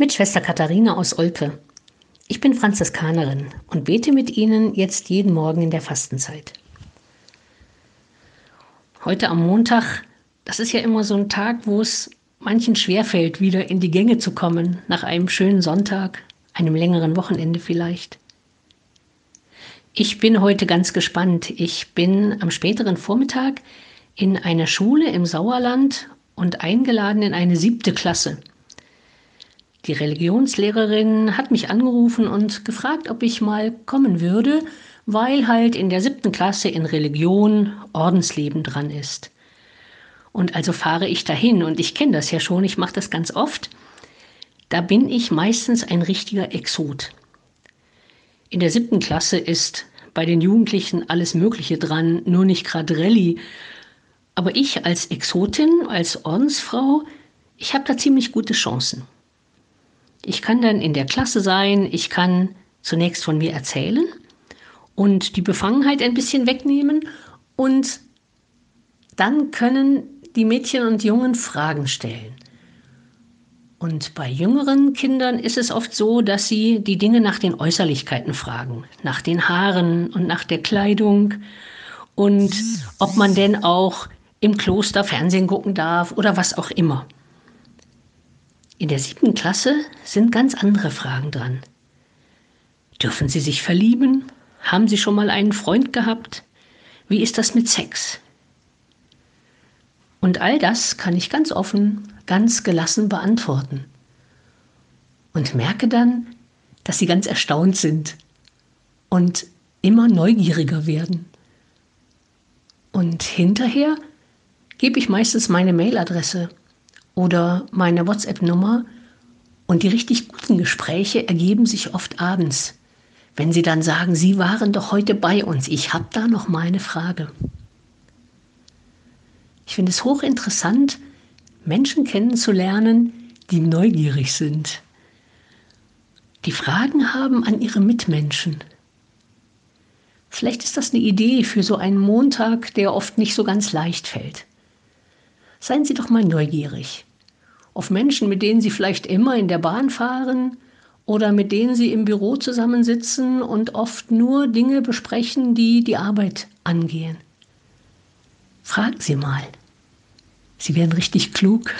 mit Schwester Katharina aus Olpe. Ich bin Franziskanerin und bete mit Ihnen jetzt jeden Morgen in der Fastenzeit. Heute am Montag, das ist ja immer so ein Tag, wo es manchen schwerfällt, wieder in die Gänge zu kommen, nach einem schönen Sonntag, einem längeren Wochenende vielleicht. Ich bin heute ganz gespannt. Ich bin am späteren Vormittag in einer Schule im Sauerland und eingeladen in eine siebte Klasse. Die Religionslehrerin hat mich angerufen und gefragt, ob ich mal kommen würde, weil halt in der siebten Klasse in Religion Ordensleben dran ist. Und also fahre ich dahin und ich kenne das ja schon, ich mache das ganz oft. Da bin ich meistens ein richtiger Exot. In der siebten Klasse ist bei den Jugendlichen alles Mögliche dran, nur nicht gerade Rallye. Aber ich als Exotin, als Ordensfrau, ich habe da ziemlich gute Chancen. Ich kann dann in der Klasse sein, ich kann zunächst von mir erzählen und die Befangenheit ein bisschen wegnehmen und dann können die Mädchen und Jungen Fragen stellen. Und bei jüngeren Kindern ist es oft so, dass sie die Dinge nach den Äußerlichkeiten fragen, nach den Haaren und nach der Kleidung und ob man denn auch im Kloster Fernsehen gucken darf oder was auch immer. In der siebten Klasse sind ganz andere Fragen dran. Dürfen Sie sich verlieben? Haben Sie schon mal einen Freund gehabt? Wie ist das mit Sex? Und all das kann ich ganz offen, ganz gelassen beantworten. Und merke dann, dass sie ganz erstaunt sind und immer neugieriger werden. Und hinterher gebe ich meistens meine Mailadresse oder meine WhatsApp-Nummer. Und die richtig guten Gespräche ergeben sich oft abends, wenn sie dann sagen, Sie waren doch heute bei uns, ich habe da noch mal eine Frage. Ich finde es hochinteressant, Menschen kennenzulernen, die neugierig sind, die Fragen haben an ihre Mitmenschen. Vielleicht ist das eine Idee für so einen Montag, der oft nicht so ganz leicht fällt. Seien Sie doch mal neugierig auf Menschen, mit denen Sie vielleicht immer in der Bahn fahren oder mit denen Sie im Büro zusammensitzen und oft nur Dinge besprechen, die die Arbeit angehen. Fragen Sie mal. Sie werden richtig klug.